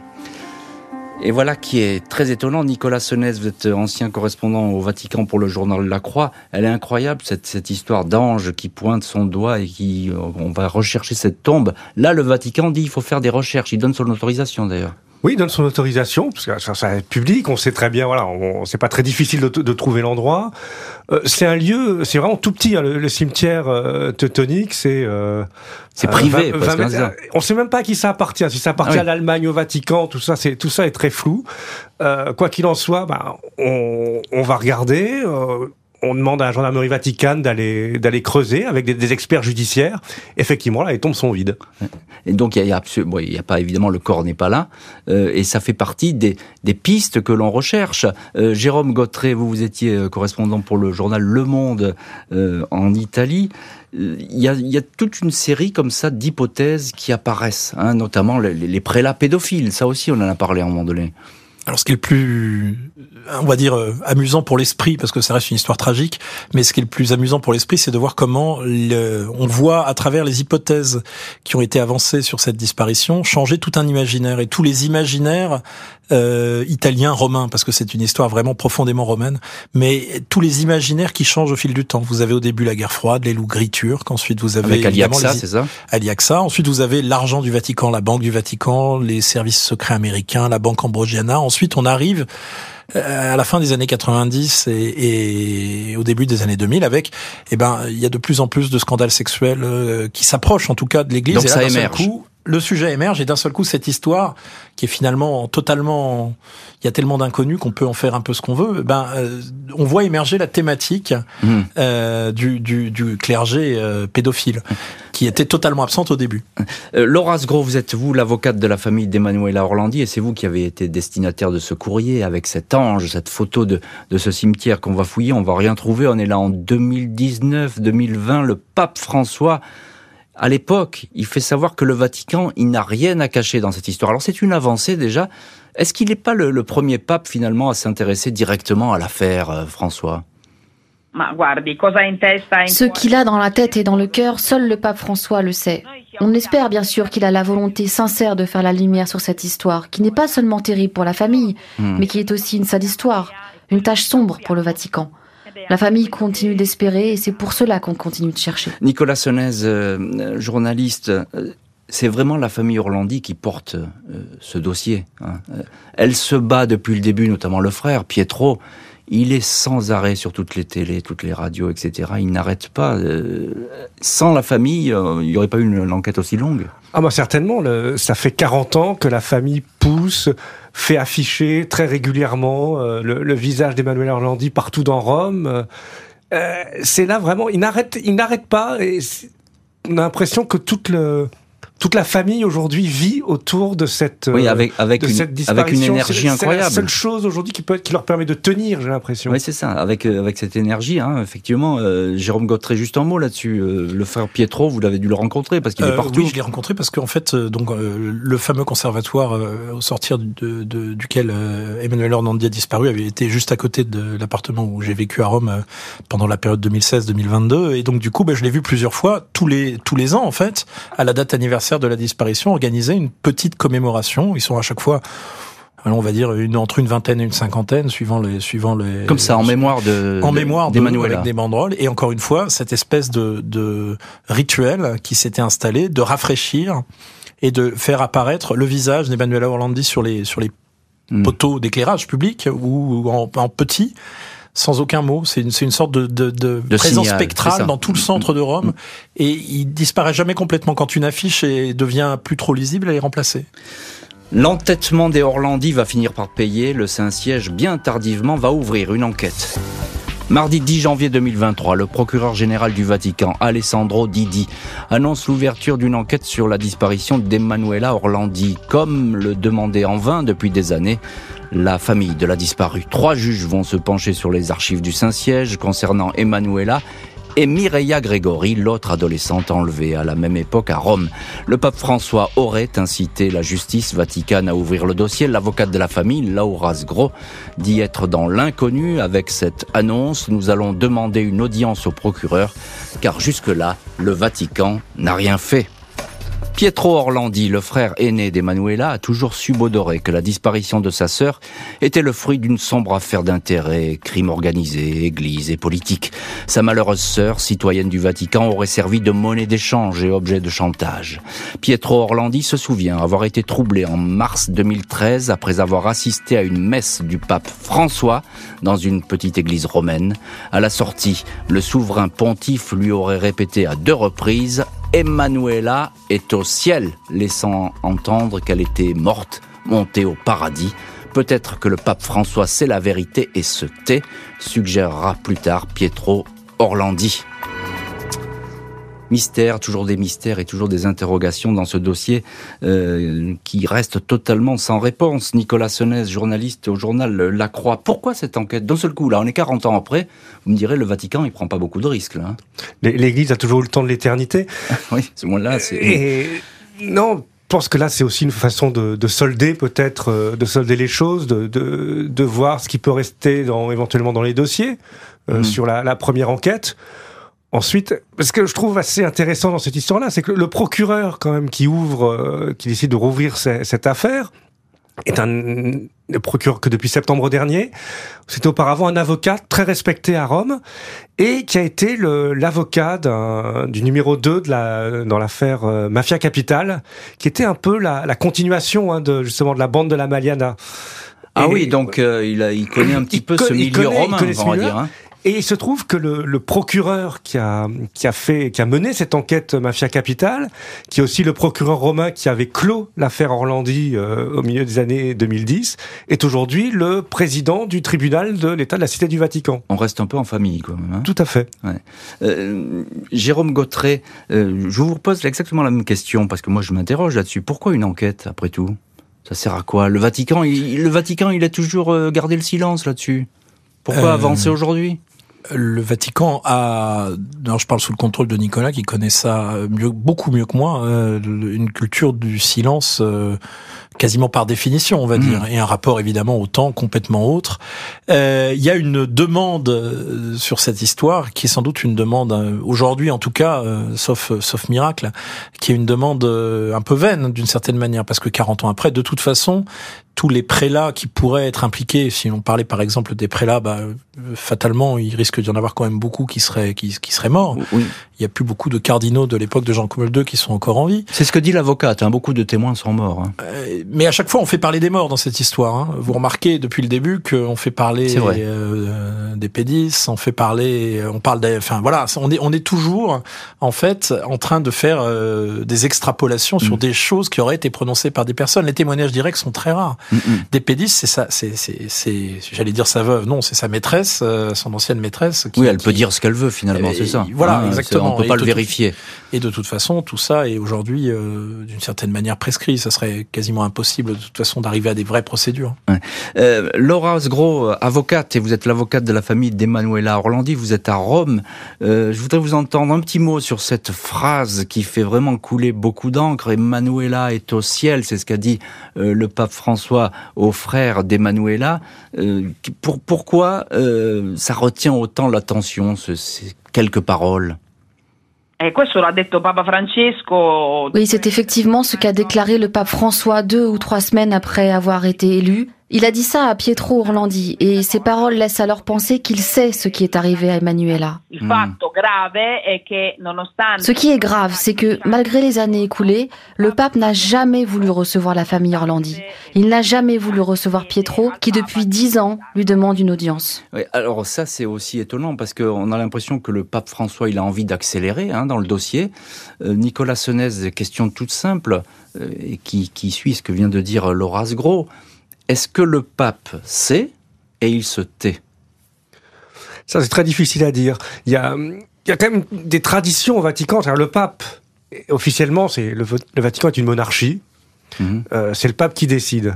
Et voilà qui est très étonnant. Nicolas Senez, vous êtes ancien correspondant au Vatican pour le journal La Croix. Elle est incroyable, cette, cette histoire d'ange qui pointe son doigt et qui, euh, on va rechercher cette tombe. Là, le Vatican dit il faut faire des recherches. Il donne son autorisation d'ailleurs. Oui, il donne son autorisation, parce que ça, ça est public, on sait très bien, voilà, c'est pas très difficile de, de trouver l'endroit. Euh, c'est un lieu, c'est vraiment tout petit, hein, le, cimetière euh, teutonique, c'est... Euh, c'est privé, euh, 20, On sait même pas à qui ça appartient, si ça appartient ah à l'Allemagne, au Vatican, tout ça, c'est tout ça est très flou. quoi qu'il en soit, bah, on, on va regarder on demande à la gendarmerie vaticane d'aller d'aller creuser avec des, experts judiciaires. Effectivement, là, les tombes sont vides. Et donc, il y a, il y a pas évidemment le corps n'est pas là, euh, et ça fait partie des, des pistes que l'on recherche. Euh, Jérôme Gautret, vous vous étiez euh, correspondant pour le journal Le Monde en Italie. Il y, a, il y, a, toute une série comme ça d'hypothèses qui apparaissent, hein, notamment les, les, prélats pédophiles. Ça aussi, on en a parlé à un. Alors, ce qui est le plus on va dire euh, amusant pour l'esprit parce que ça reste une histoire tragique, mais ce qui est le plus amusant pour l'esprit, c'est de voir comment on voit à travers les hypothèses qui ont été avancées sur cette disparition changer tout un imaginaire et tous les imaginaires euh, italiens, romains, parce que c'est une histoire vraiment profondément romaine, mais tous les imaginaires qui changent au fil du temps. Vous avez au début la guerre froide, les loups gris turcs, ensuite vous avez avec Aliaxa, c'est ça? Aliaxa, ensuite vous avez l'argent du Vatican, la banque du Vatican, les services secrets américains, la banque ambrosiana. Ensuite on arrive euh, à la fin des années 90 et, et, au début des années 2000 avec, eh ben, il y a de plus en plus de scandales sexuels euh, qui s'approchent en tout cas de l'Église. Et là, ça émerge. Coup, le sujet émerge et d'un seul coup cette histoire qui est finalement totalement il y a tellement d'inconnus qu'on peut en faire un peu ce qu'on veut ben euh, on voit émerger la thématique mmh. euh, du, du, du, clergé euh, pédophile qui était totalement absente au début. Laura Sgros, vous êtes vous l'avocate de la famille d'Emmanuela Orlandi et c'est vous qui avez été destinataire de ce courrier avec cet ange, cette photo de, de ce cimetière qu'on va fouiller, on va rien trouver, on est là en 2019, 2020, le pape François à l'époque, il fait savoir que le Vatican, il n'a rien à cacher dans cette histoire. Alors c'est une avancée déjà. Est-ce qu'il n'est pas le, premier pape finalement à s'intéresser directement à l'affaire, euh, François? Ce qu'il a dans la tête et dans le cœur, seul le pape François le sait. On espère bien sûr qu'il a la volonté sincère de faire la lumière sur cette histoire, qui n'est pas seulement terrible pour la famille, hmm. mais qui est aussi une sale histoire, une tâche sombre pour le Vatican. La famille continue d'espérer et c'est pour cela qu'on continue de chercher. Nicolas Senez, euh, journaliste, euh, c'est vraiment la famille Orlandi qui porte euh, ce dossier. Hein. Elle se bat depuis le début, notamment le frère, Pietro. Il est sans arrêt sur toutes les télés, toutes les radios, etc. Il n'arrête pas. sans la famille, il n'y aurait pas eu une, enquête aussi longue. Ah bah certainement. ça fait 40 ans que la famille pousse fait afficher très régulièrement euh, le, visage d'Emmanuel Orlandi partout dans Rome. Euh, c'est là vraiment, il n'arrête, il n'arrête pas. On a l'impression que toute le toute la famille aujourd'hui vit autour de cette oui, avec, avec de une, cette disparition. Avec une énergie incroyable. C'est la seule chose aujourd'hui qui peut qui leur permet de tenir, j'ai l'impression. Oui, c'est ça. Avec euh, avec cette énergie, hein, effectivement. Euh, Jérôme Gautret, juste un mot là-dessus. Euh, le frère Pietro, vous l'avez dû le rencontrer parce qu'il est partout. Oui, je l'ai rencontré parce qu'en fait, donc le fameux conservatoire au sortir de, de, duquel Emmanuel Orlandi a disparu avait été juste à côté de l'appartement où j'ai vécu à Rome pendant la période 2016-2022. Et donc du coup, ben, je l'ai vu plusieurs fois, tous les tous les ans en fait, à la date anniversaire de la disparition, organiser une petite commémoration. Ils sont à chaque fois on va dire une, entre une vingtaine et une cinquantaine, suivant les, suivant les. Comme ça, en mémoire de. En mémoire d'Emmanuel. Avec des banderoles. Et encore une fois, cette espèce de, de rituel qui s'était installé, de rafraîchir et de faire apparaître le visage d'Emmanuela Orlandi sur les, sur les hmm. poteaux d'éclairage public ou en, en petit sans aucun mot. C'est une, une, sorte de, de, de, présence spectrale dans tout le centre de Rome. Et il disparaît jamais complètement. Quand une affiche est, devient plus trop lisible, elle est remplacée. L'entêtement des Orlandis va finir par payer. Le Saint-Siège, bien tardivement, va ouvrir une enquête. Mardi 10 janvier 2023, le procureur général du Vatican, Alessandro Didi, annonce l'ouverture d'une enquête sur la disparition d'Emanuela Orlandi, comme le demandait en vain depuis des années la famille de la disparue. Trois juges vont se pencher sur les archives du Saint-Siège concernant Emanuela et Mireia Gregori, l'autre adolescente enlevée à la même époque à Rome. Le pape François aurait incité la justice vaticane à ouvrir le dossier. L'avocate de la famille, Laura Sgro, dit être dans l'inconnu avec cette annonce. Nous allons demander une audience au procureur, car jusque-là, le Vatican n'a rien fait. Pietro Orlandi, le frère aîné d'Emanuela, a toujours subodoré que la disparition de sa sœur était le fruit d'une sombre affaire d'intérêt, crime organisé, église et politique. Sa malheureuse sœur, citoyenne du Vatican, aurait servi de monnaie d'échange et objet de chantage. Pietro Orlandi se souvient avoir été troublé en mars 2013 après avoir assisté à une messe du pape François dans une petite église romaine. À la sortie, le souverain pontife lui aurait répété à deux reprises Emanuela est au ciel, laissant entendre qu'elle était morte, montée au paradis. Peut-être que le pape François sait la vérité et se tait, suggérera plus tard Pietro Orlandi. Mystère, toujours des mystères et toujours des interrogations dans ce dossier euh, qui reste totalement sans réponse. Nicolas Senez, journaliste au journal La Croix. Pourquoi cette enquête D'un seul coup, là, on est 40 ans après, vous me direz, le Vatican, il prend pas beaucoup de risques. Hein. L'Église a toujours eu le temps de l'éternité. <laughs> oui, ce moment-là, c'est... Et... Non, je pense que là, c'est aussi une façon de, de solder peut-être, euh, de solder les choses, de, de, de, voir ce qui peut rester dans, éventuellement dans les dossiers euh, mmh. sur la, la, première enquête. Ensuite, ce que je trouve assez intéressant dans cette histoire-là, c'est que le procureur, quand même, qui ouvre, euh, qui décide de rouvrir cette affaire, est un procureur que depuis septembre dernier. C'était auparavant un avocat très respecté à Rome et qui a été l'avocat du numéro 2 de la, dans l'affaire euh, Mafia Capital, qui était un peu la, la continuation hein, de justement de la bande de la Maliana. Ah oui, donc euh, il, a, il connaît un petit peu ce milieu romain, on va dire. Hein. Et il se trouve que le, le, procureur qui a, qui a fait, qui a mené cette enquête Mafia Capital, qui est aussi le procureur romain qui avait clos l'affaire Orlandi euh, au milieu des années 2010, est aujourd'hui le président du tribunal de l'État de la Cité du Vatican. On reste un peu en famille, quand même. Hein Tout à fait. Ouais. Euh, Jérôme Gautret, euh, je vous pose exactement la même question parce que moi je m'interroge là-dessus. Pourquoi une enquête après tout? Ça sert à quoi? Le Vatican, il, le Vatican, il a toujours euh, gardé le silence là-dessus? Pourquoi avancer aujourd'hui? le Vatican a, alors je parle sous le contrôle de Nicolas qui connaît ça mieux, beaucoup mieux que moi, euh, une culture du silence euh, quasiment par définition, on va mm. dire, et un rapport évidemment au temps complètement autre. Euh, il y a une demande sur cette histoire qui est sans doute une demande aujourd'hui, en tout cas, sauf sauf miracle, qui est une demande un peu vaine d'une certaine manière, parce que 40 ans après, de toute façon, tous les prélats qui pourraient être impliqués, si on parlait par exemple des prélats, bah, fatalement, il risque d'y en avoir quand même beaucoup qui seraient, qui, qui seraient morts. Oui. Il n'y a plus beaucoup de cardinaux de l'époque de Jean Paul II qui sont encore en vie. C'est ce que dit l'avocate, hein, beaucoup de témoins sont morts. Hein. Euh, mais à chaque fois, on fait parler des morts dans cette histoire. Hein. Vous remarquez depuis le début qu'on fait parler euh, des pédis, on fait parler, on parle des, enfin voilà, on est, on est toujours en fait en train de faire euh, des extrapolations sur mm. des choses qui auraient été prononcées par des personnes. Les témoignages directs sont très rares. Des pédis, c'est ça, c'est, c'est, j'allais dire sa veuve, non, c'est sa maîtresse, euh, son ancienne maîtresse. Qui, oui, elle peut dire ce qu'elle veut finalement, c'est ça. Voilà, hein, exactement. On peut pas le vérifier. Et de toute façon, tout ça est aujourd'hui euh, d'une certaine manière prescrit. Ça serait quasiment impossible de toute façon d'arriver à des vraies procédures. Ouais. Euh, Laura Osgro, avocate, et vous êtes l'avocate de la famille d'Emanuela Orlandi. Vous êtes à Rome. Euh, je voudrais vous entendre un petit mot sur cette phrase qui fait vraiment couler beaucoup d'encre. Emanuela est au ciel, c'est ce qu'a dit le pape François aux frères d'Emanuela. Euh, pour, pourquoi euh, ça retient autant l'attention, ces quelques paroles? Oui, c'est effectivement ce qu'a déclaré le pape François deux ou trois semaines après avoir été élu. Il a dit ça à Pietro Orlandi et ses paroles laissent alors penser qu'il sait ce qui est arrivé à Emanuela. Ce qui est grave, c'est que malgré les années écoulées, le pape n'a jamais voulu recevoir la famille Orlandi. Il n'a jamais voulu recevoir Pietro, qui depuis dix ans lui demande une audience. alors ça c'est aussi étonnant parce qu'on a l'impression que le pape François il a envie d'accélérer hein, dans le dossier. Euh, Nicolas Senez, question toute simple euh, et qui, qui suit ce que vient de dire Laura Gros. Est-ce que le pape sait et il se tait? Ça, c'est très difficile à dire. Il y a, il y a quand même des traditions au Vatican. Le pape, officiellement, c'est le, Vatican est une monarchie. Mhm. Euh, c'est le pape qui décide.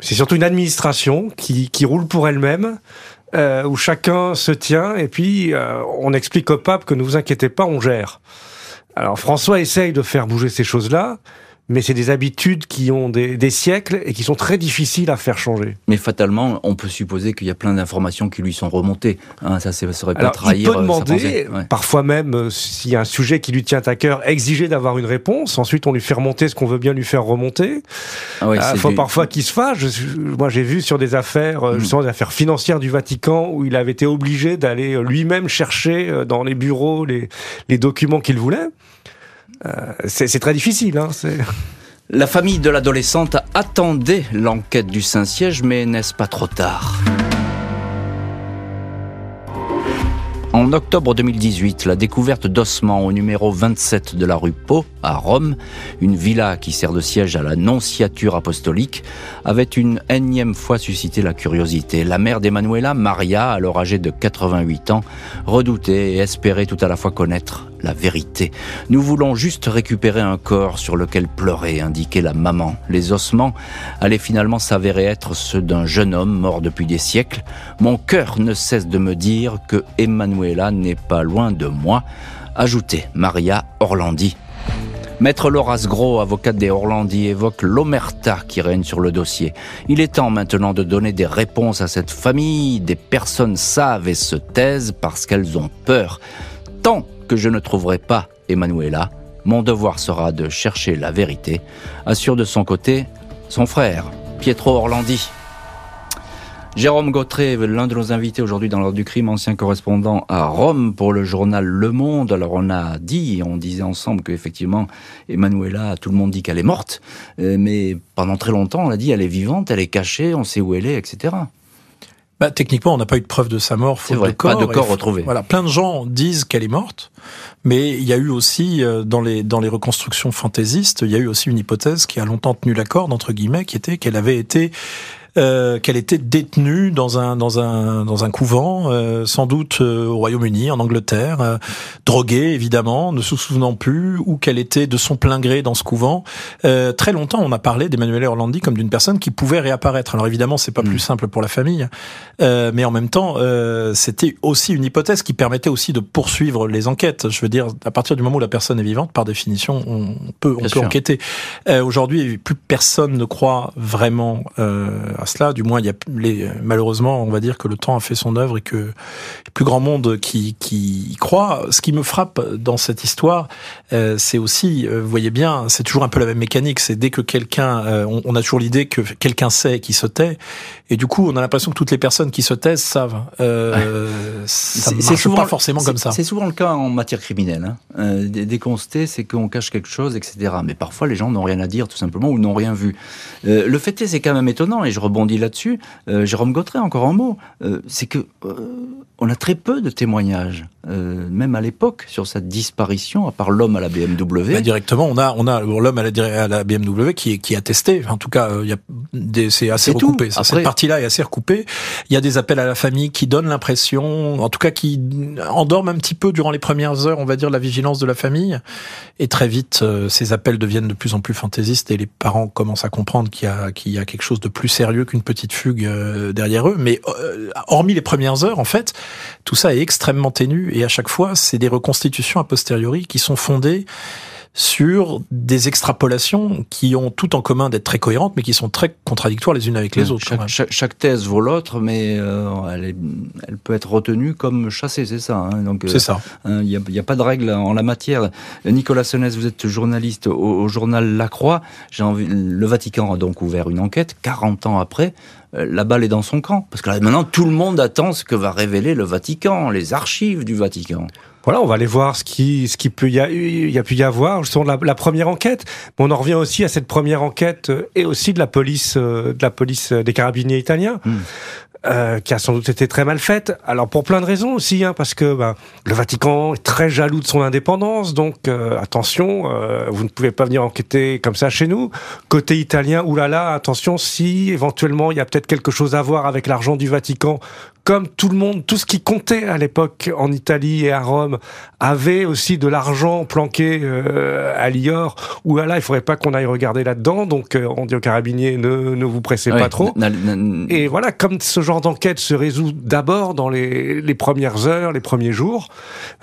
C'est surtout une administration qui, qui roule pour elle-même, euh, où chacun se tient, et puis euh, on explique au pape que ne vous inquiétez pas, on gère. Alors François essaye de faire bouger ces choses-là, mais c'est des habitudes qui ont des, siècles et qui sont très difficiles à faire changer. Mais fatalement, on peut supposer qu'il y a plein d'informations qui lui sont remontées. Hein, ça, ne serait pas trahir. Il peut euh, demander, parfois même, euh, s'il y a un sujet qui lui tient à cœur, exiger d'avoir une réponse. Ensuite, on lui fait remonter ce qu'on veut bien lui faire remonter. Ah il euh, faut parfois qu'il se fâche. Moi, j'ai vu sur des affaires, mm. des affaires financières du Vatican où il avait été obligé d'aller lui-même chercher dans les bureaux les, les documents qu'il voulait. Euh, c'est très difficile. Hein, <laughs> la famille de l'adolescente attendait l'enquête du Saint-Siège, mais n'est-ce pas trop tard? En octobre 2018, la découverte d'ossements au numéro 27 de la rue Pau, à Rome, une villa qui sert de siège à la nonciature apostolique, avait une énième fois suscité la curiosité. La mère d'Emanuela, Maria, alors âgée de 88 ans, redoutait et espérait tout à la fois connaître la vérité. Nous voulons juste récupérer un corps sur lequel pleurait, indiquait la maman. Les ossements allaient finalement s'avérer être ceux d'un jeune homme mort depuis des siècles. Mon cœur ne cesse de me dire que Emanuela n'est pas loin de moi, ajoutait Maria Orlandi. Maître Loras Gros, avocate des Orlandi, évoque l'omerta qui règne sur le dossier. Il est temps maintenant de donner des réponses à cette famille. Des personnes savent et se taisent parce qu'elles ont peur. Tant que je ne trouverai pas Emanuela, mon devoir sera de chercher la vérité, assure de son côté son frère, Pietro Orlandi. Jérôme Gautré, l'un de nos invités aujourd'hui dans l'ordre du crime, ancien correspondant à Rome pour le journal Le Monde. Alors on a dit, on disait ensemble qu'effectivement, Emanuela, tout le monde dit qu'elle est morte, euh, mais pendant très longtemps on a dit elle est vivante, elle est cachée, on sait où elle est, etc. Bah, techniquement, on n'a pas eu de preuve de sa mort, faute vrai, de corps. Pas de corps retrouvé. Voilà, plein de gens disent qu'elle est morte, mais il y a eu aussi euh, dans les dans les reconstructions fantaisistes, il y a eu aussi une hypothèse qui a longtemps tenu la corde entre guillemets, qui était qu'elle avait été euh, qu'elle était détenue dans un dans un dans un couvent, euh, sans doute euh, au Royaume-Uni, en Angleterre, droguée évidemment, ne se souvenant plus, ou qu'elle était de son plein gré dans ce couvent. très longtemps, on a parlé d'Emmanuel Orlandi comme d'une personne qui pouvait réapparaître. Alors évidemment, c'est pas plus mm. simple pour la famille, mais en même temps, c'était aussi une hypothèse qui permettait aussi de poursuivre les enquêtes. Je veux dire, à partir du moment où la personne est vivante, par définition, on peut on peut enquêter. Aujourd'hui, plus personne ne croit vraiment à cela. Du moins, il y a les, malheureusement, on va dire que le temps a fait son œuvre et que plus grand monde qui, qui y croit. Ce qui me frappe dans cette histoire, euh, c'est aussi, euh, vous voyez bien, c'est toujours un peu la même mécanique. C'est dès que quelqu'un, euh, on, a toujours l'idée que quelqu'un sait qui se tait, et du coup, on a l'impression que toutes les personnes qui se taisent savent. <laughs> c'est souvent pas forcément comme ça. C'est souvent le cas en matière criminelle. Hein. dès qu'on se tait, c'est qu'on cache quelque chose, etc. Mais parfois, les gens n'ont rien à dire, tout simplement, ou n'ont rien vu. le fait est, c'est quand même étonnant, et je rebondis là-dessus. Euh, Jérôme Gautret, encore un mot, euh, c'est que euh, on a très peu de témoignages, même à l'époque, sur cette disparition, à part l'homme à la BMW. Bah, directement, on a, on a l'homme à la, à la BMW qui, qui a testé. En tout cas, a c'est assez recoupé. Cette partie-là est assez recoupée. Il y a des appels à la famille qui donnent l'impression, en tout cas, qui endorment un petit peu durant les premières heures, on va dire, la vigilance de la famille. Et très vite, ces appels deviennent de plus en plus fantaisistes et les parents commencent à comprendre qu'il y a, qu'il y a quelque chose de plus sérieux qu'une petite fugue euh, derrière eux. Mais euh, hormis les premières heures, en fait, tout ça est extrêmement ténu et à chaque fois, c'est des reconstitutions a posteriori qui sont fondées sur des extrapolations qui ont tout en commun d'être très cohérentes, mais qui sont très contradictoires les unes avec les autres. Chaque, thèse vaut l'autre, mais euh, elle, elle, peut être retenue comme chassée, c'est ça. Hein. Donc c'est ça. Hein, il n'y a, pas de règle en la matière. Nicolas Senès, vous êtes journaliste au, journal La Croix. J'ai envie, le Vatican a donc ouvert une enquête 40 ans après la balle est dans son camp. Parce que maintenant, tout le monde attend ce que va révéler le Vatican, les archives du Vatican. Voilà, on va aller voir ce qui, ce qui peut y, a, y a pu y avoir, la, la première enquête. Mais on en revient aussi à cette première enquête euh, et aussi de la police, euh, de la police euh, des carabiniers italiens. Hmm. Euh, qui a sans doute été très mal faite. Alors pour plein de raisons aussi, hein, parce que ben, le Vatican est très jaloux de son indépendance, donc euh, attention, euh, vous ne pouvez pas venir enquêter comme ça chez nous. Côté italien, oulala, attention, si éventuellement il y a peut-être quelque chose à voir avec l'argent du Vatican, comme tout le monde, tout ce qui comptait à l'époque en Italie et à Rome avait aussi de l'argent planqué euh, à Lior, où là, il faudrait pas qu'on aille regarder là-dedans. Donc, euh, on dit aux carabiniers, ne, ne vous pressez pas trop. Et voilà, comme ce genre d'enquête se résout d'abord dans les, les, premières heures, les premiers jours,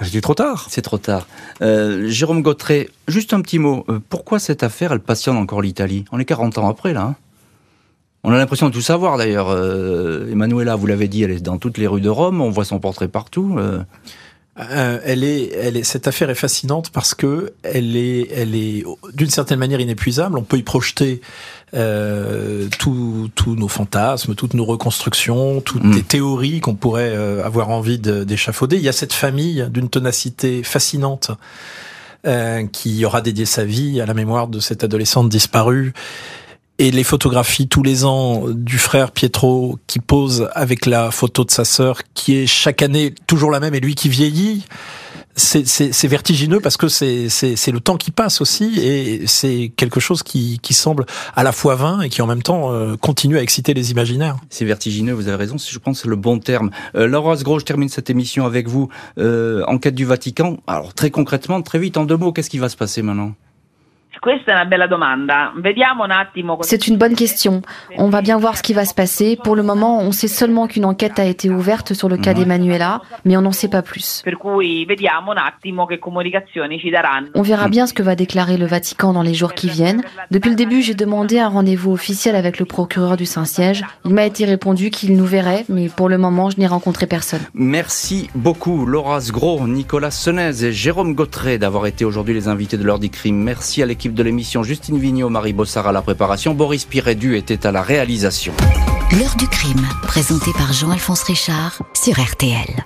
c'était trop tard. C'est trop tard. Euh, Jérôme Gautret, juste un petit mot. Euh, pourquoi cette affaire, elle passionne encore l'Italie? On est 40 ans après, là. Hein on a l'impression de tout savoir d'ailleurs. Euh, Emanuela, vous l'avez dit, elle est dans toutes les rues de Rome, on voit son portrait partout. Euh. Euh, elle est, elle est, cette affaire est fascinante parce que elle est, elle est d'une certaine manière inépuisable. On peut y projeter tous nos fantasmes, toutes nos reconstructions, toutes mm. les théories qu'on pourrait avoir envie d'échafauder. Il y a cette famille d'une tenacité fascinante qui aura dédié sa vie à la mémoire de cette adolescente disparue et les photographies tous les ans du frère Pietro qui pose avec la photo de sa sœur qui est chaque année toujours la même et lui qui vieillit c'est vertigineux parce que c'est le temps qui passe aussi et c'est quelque chose qui, qui, semble à la fois vain et qui en même temps euh, continue à exciter les imaginaires. C'est vertigineux, vous avez raison, je pense c'est le bon terme. Euh, Laura Asgros, je termine cette émission avec vous. Euh, enquête du Vatican, alors très concrètement, très vite, en deux mots, qu'est-ce qui va se passer maintenant? C'est une bonne question. On va bien voir ce qui va se passer. Pour le moment, on sait seulement qu'une enquête a été ouverte sur le cas d'Emanuela, mais on n'en sait pas plus. On verra bien ce que va déclarer le Vatican dans les jours qui viennent. Depuis le début, j'ai demandé un rendez-vous officiel avec le procureur du Saint-Siège. Il m'a été répondu qu'il nous verrait, mais pour le moment, je n'ai rencontré personne. Merci beaucoup, Laura Gros, Nicolas Senez et Jérôme Gautret d'avoir été aujourd'hui les invités de l'heure du crime. Merci à de l'émission Justine Vignot, Marie Bossard à la préparation, Boris Pirédu était à la réalisation. L'heure du crime, présenté par Jean-Alphonse Richard sur RTL.